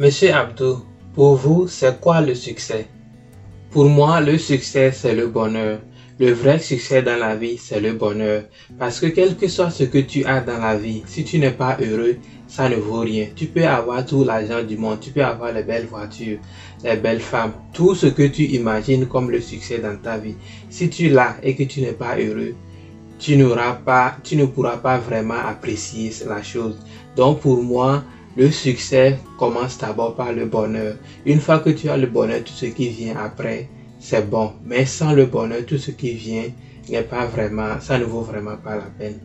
Monsieur Abdou, pour vous, c'est quoi le succès? Pour moi, le succès, c'est le bonheur. Le vrai succès dans la vie, c'est le bonheur. Parce que quel que soit ce que tu as dans la vie, si tu n'es pas heureux, ça ne vaut rien. Tu peux avoir tout l'argent du monde, tu peux avoir les belles voitures, les belles femmes, tout ce que tu imagines comme le succès dans ta vie. Si tu l'as et que tu n'es pas heureux, tu n'auras pas, tu ne pourras pas vraiment apprécier la chose. Donc pour moi, le succès commence d'abord par le bonheur. Une fois que tu as le bonheur, tout ce qui vient après, c'est bon. Mais sans le bonheur, tout ce qui vient n'est pas vraiment, ça ne vaut vraiment pas la peine.